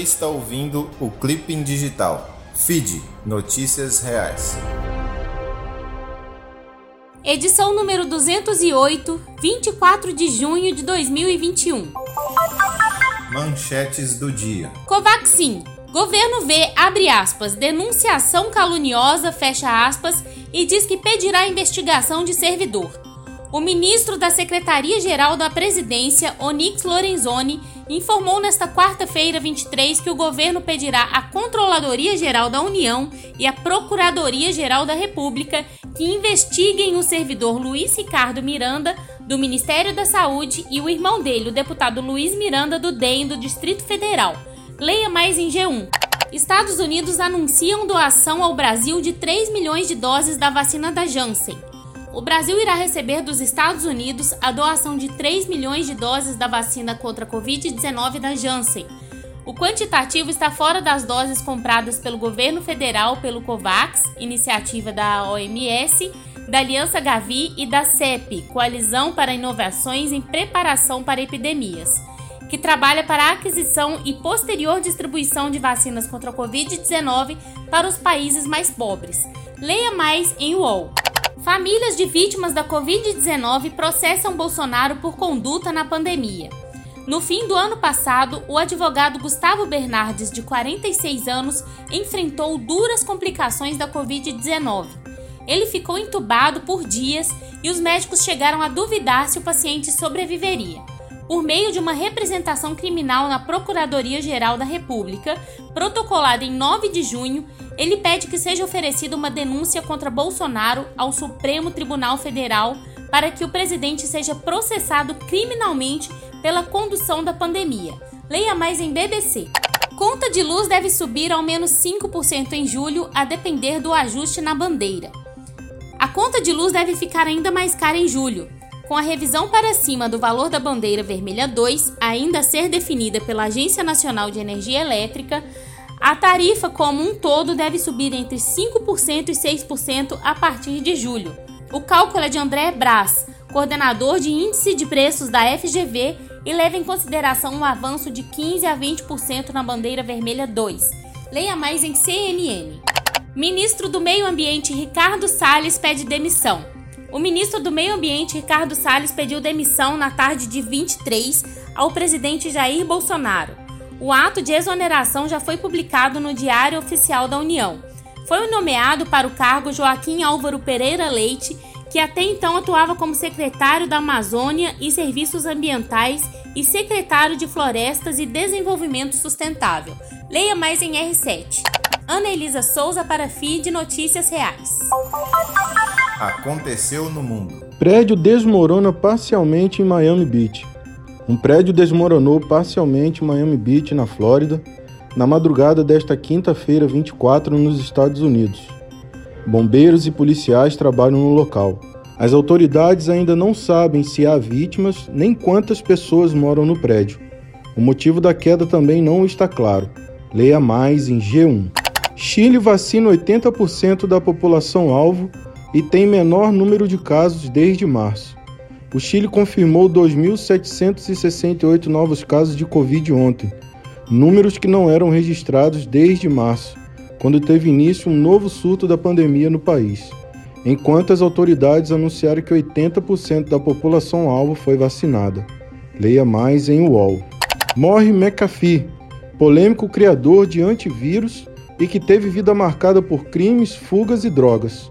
está ouvindo o Clipping Digital. Feed Notícias Reais. Edição número 208, 24 de junho de 2021. Manchetes do dia. Covaxin. Governo vê, abre aspas, denunciação caluniosa, fecha aspas, e diz que pedirá investigação de servidor. O ministro da Secretaria-Geral da Presidência, Onyx Lorenzoni, informou nesta quarta-feira, 23, que o governo pedirá à Controladoria Geral da União e à Procuradoria Geral da República que investiguem o servidor Luiz Ricardo Miranda, do Ministério da Saúde, e o irmão dele, o deputado Luiz Miranda, do DEM, do Distrito Federal. Leia mais em G1. Estados Unidos anunciam doação ao Brasil de 3 milhões de doses da vacina da Janssen o Brasil irá receber dos Estados Unidos a doação de 3 milhões de doses da vacina contra a Covid-19 da Janssen. O quantitativo está fora das doses compradas pelo governo federal pelo COVAX, iniciativa da OMS, da Aliança Gavi e da CEP, Coalizão para Inovações em Preparação para Epidemias, que trabalha para a aquisição e posterior distribuição de vacinas contra a Covid-19 para os países mais pobres. Leia mais em UOL. Famílias de vítimas da Covid-19 processam Bolsonaro por conduta na pandemia. No fim do ano passado, o advogado Gustavo Bernardes, de 46 anos, enfrentou duras complicações da Covid-19. Ele ficou entubado por dias e os médicos chegaram a duvidar se o paciente sobreviveria. Por meio de uma representação criminal na Procuradoria-Geral da República, protocolada em 9 de junho, ele pede que seja oferecida uma denúncia contra Bolsonaro ao Supremo Tribunal Federal para que o presidente seja processado criminalmente pela condução da pandemia. Leia mais em BBC. Conta de luz deve subir ao menos 5% em julho, a depender do ajuste na bandeira. A conta de luz deve ficar ainda mais cara em julho. Com a revisão para cima do valor da bandeira vermelha 2, ainda a ser definida pela Agência Nacional de Energia Elétrica, a tarifa como um todo deve subir entre 5% e 6% a partir de julho. O cálculo é de André Brás, coordenador de índice de preços da FGV, e leva em consideração um avanço de 15 a 20% na bandeira vermelha 2. Leia mais em CNN. Ministro do Meio Ambiente Ricardo Salles pede demissão. O ministro do Meio Ambiente Ricardo Salles pediu demissão na tarde de 23 ao presidente Jair Bolsonaro. O ato de exoneração já foi publicado no Diário Oficial da União. Foi nomeado para o cargo Joaquim Álvaro Pereira Leite, que até então atuava como secretário da Amazônia e Serviços Ambientais e secretário de Florestas e Desenvolvimento Sustentável. Leia mais em R7. Ana Elisa Souza para FID Notícias Reais. Aconteceu no mundo. Prédio desmorona parcialmente em Miami Beach. Um prédio desmoronou parcialmente em Miami Beach, na Flórida, na madrugada desta quinta-feira, 24, nos Estados Unidos. Bombeiros e policiais trabalham no local. As autoridades ainda não sabem se há vítimas nem quantas pessoas moram no prédio. O motivo da queda também não está claro. Leia mais em G1. Chile vacina 80% da população alvo e tem menor número de casos desde março. O Chile confirmou 2.768 novos casos de Covid ontem, números que não eram registrados desde março, quando teve início um novo surto da pandemia no país, enquanto as autoridades anunciaram que 80% da população-alvo foi vacinada. Leia mais em UOL. Morre McAfee, polêmico criador de antivírus e que teve vida marcada por crimes, fugas e drogas.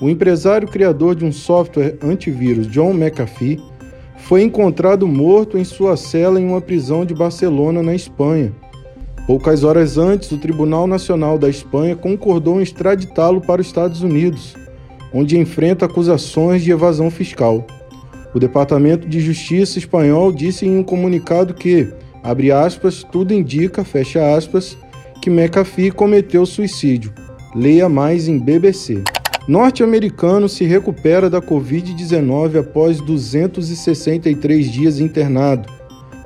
O empresário criador de um software antivírus, John McAfee, foi encontrado morto em sua cela em uma prisão de Barcelona, na Espanha. Poucas horas antes, o Tribunal Nacional da Espanha concordou em extraditá-lo para os Estados Unidos, onde enfrenta acusações de evasão fiscal. O Departamento de Justiça espanhol disse em um comunicado que, abre aspas, tudo indica, fecha aspas, que McAfee cometeu suicídio. Leia mais em BBC. Norte-americano se recupera da Covid-19 após 263 dias internado.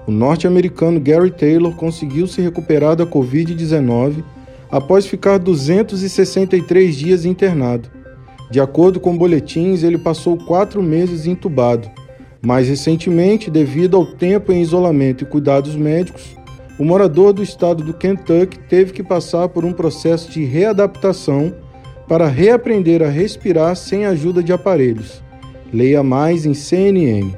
O norte-americano Gary Taylor conseguiu se recuperar da Covid-19 após ficar 263 dias internado. De acordo com boletins, ele passou quatro meses entubado. Mais recentemente, devido ao tempo em isolamento e cuidados médicos, o morador do estado do Kentucky teve que passar por um processo de readaptação para reaprender a respirar sem ajuda de aparelhos. Leia mais em CNN.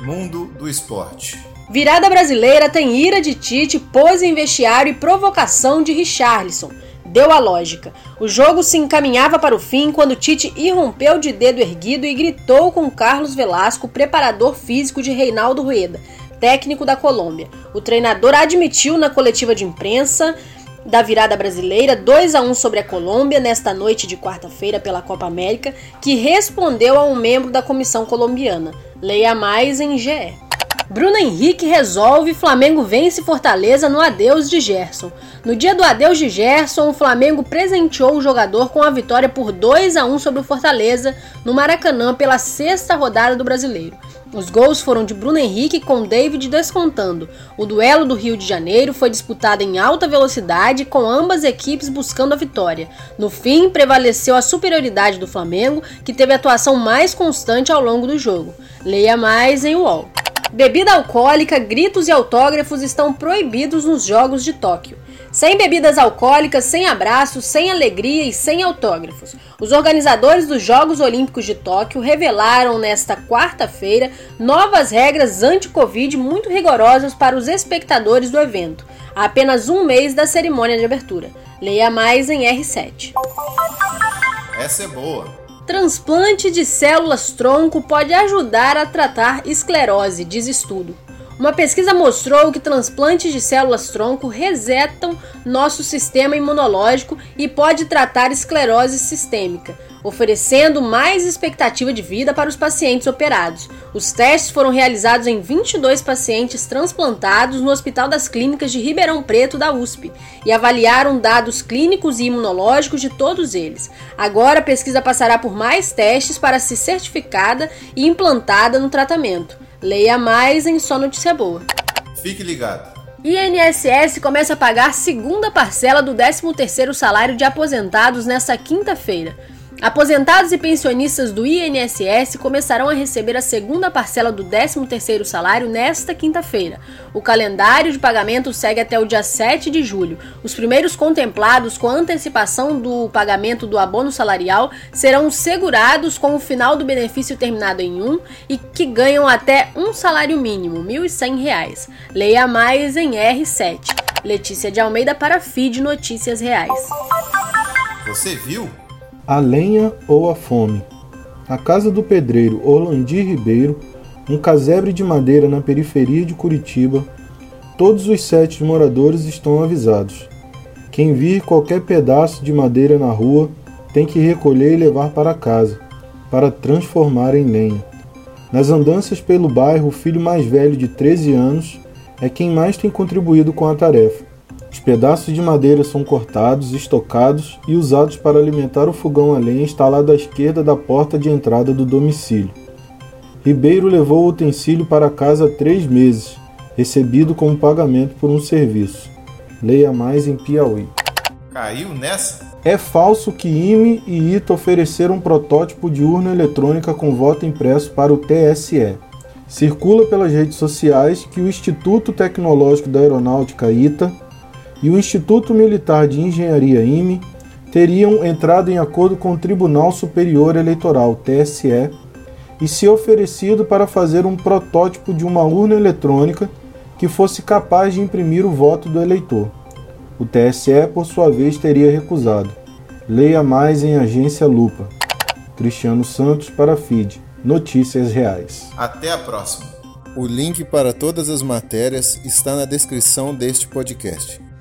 Mundo do esporte. Virada brasileira tem ira de Tite, pose em vestiário e provocação de Richarlison. Deu a lógica. O jogo se encaminhava para o fim quando Tite irrompeu de dedo erguido e gritou com Carlos Velasco, preparador físico de Reinaldo Rueda, técnico da Colômbia. O treinador admitiu na coletiva de imprensa da virada brasileira 2 a 1 sobre a Colômbia nesta noite de quarta-feira pela Copa América, que respondeu a um membro da comissão colombiana. Leia mais em GE. Bruno Henrique resolve, Flamengo vence Fortaleza no adeus de Gerson. No dia do adeus de Gerson, o Flamengo presenteou o jogador com a vitória por 2 a 1 sobre o Fortaleza no Maracanã pela sexta rodada do Brasileiro. Os gols foram de Bruno Henrique com David descontando. O duelo do Rio de Janeiro foi disputado em alta velocidade, com ambas equipes buscando a vitória. No fim, prevaleceu a superioridade do Flamengo, que teve atuação mais constante ao longo do jogo. Leia mais em UOL. Bebida alcoólica, gritos e autógrafos estão proibidos nos Jogos de Tóquio. Sem bebidas alcoólicas, sem abraços, sem alegria e sem autógrafos. Os organizadores dos Jogos Olímpicos de Tóquio revelaram nesta quarta-feira novas regras anti-Covid muito rigorosas para os espectadores do evento, há apenas um mês da cerimônia de abertura. Leia mais em R7. Essa é boa. Transplante de células tronco pode ajudar a tratar esclerose, diz estudo. Uma pesquisa mostrou que transplantes de células-tronco resetam nosso sistema imunológico e pode tratar esclerose sistêmica, oferecendo mais expectativa de vida para os pacientes operados. Os testes foram realizados em 22 pacientes transplantados no Hospital das Clínicas de Ribeirão Preto da USP e avaliaram dados clínicos e imunológicos de todos eles. Agora a pesquisa passará por mais testes para ser certificada e implantada no tratamento. Leia mais em Só Notícia Boa. Fique ligado. INSS começa a pagar segunda parcela do 13º salário de aposentados nesta quinta-feira. Aposentados e pensionistas do INSS começarão a receber a segunda parcela do 13º salário nesta quinta-feira. O calendário de pagamento segue até o dia 7 de julho. Os primeiros contemplados com antecipação do pagamento do abono salarial serão segurados com o final do benefício terminado em 1 e que ganham até um salário mínimo, R$ 1.100. Leia mais em R7. Letícia de Almeida para Feed Notícias Reais. Você viu? A lenha ou a fome. A casa do pedreiro Orlandir Ribeiro, um casebre de madeira na periferia de Curitiba, todos os sete moradores estão avisados. Quem vir qualquer pedaço de madeira na rua tem que recolher e levar para casa, para transformar em lenha. Nas andanças pelo bairro, o filho mais velho de 13 anos é quem mais tem contribuído com a tarefa. Os pedaços de madeira são cortados, estocados e usados para alimentar o fogão a lenha instalado à esquerda da porta de entrada do domicílio. Ribeiro levou o utensílio para casa há três meses, recebido como pagamento por um serviço. Leia mais em Piauí. Caiu nessa? É falso que IME e ITA ofereceram um protótipo de urna eletrônica com voto impresso para o TSE. Circula pelas redes sociais que o Instituto Tecnológico da Aeronáutica ITA e o Instituto Militar de Engenharia IME teriam entrado em acordo com o Tribunal Superior Eleitoral TSE e se oferecido para fazer um protótipo de uma urna eletrônica que fosse capaz de imprimir o voto do eleitor. O TSE, por sua vez, teria recusado. Leia mais em Agência Lupa. Cristiano Santos para FID. Notícias Reais. Até a próxima. O link para todas as matérias está na descrição deste podcast.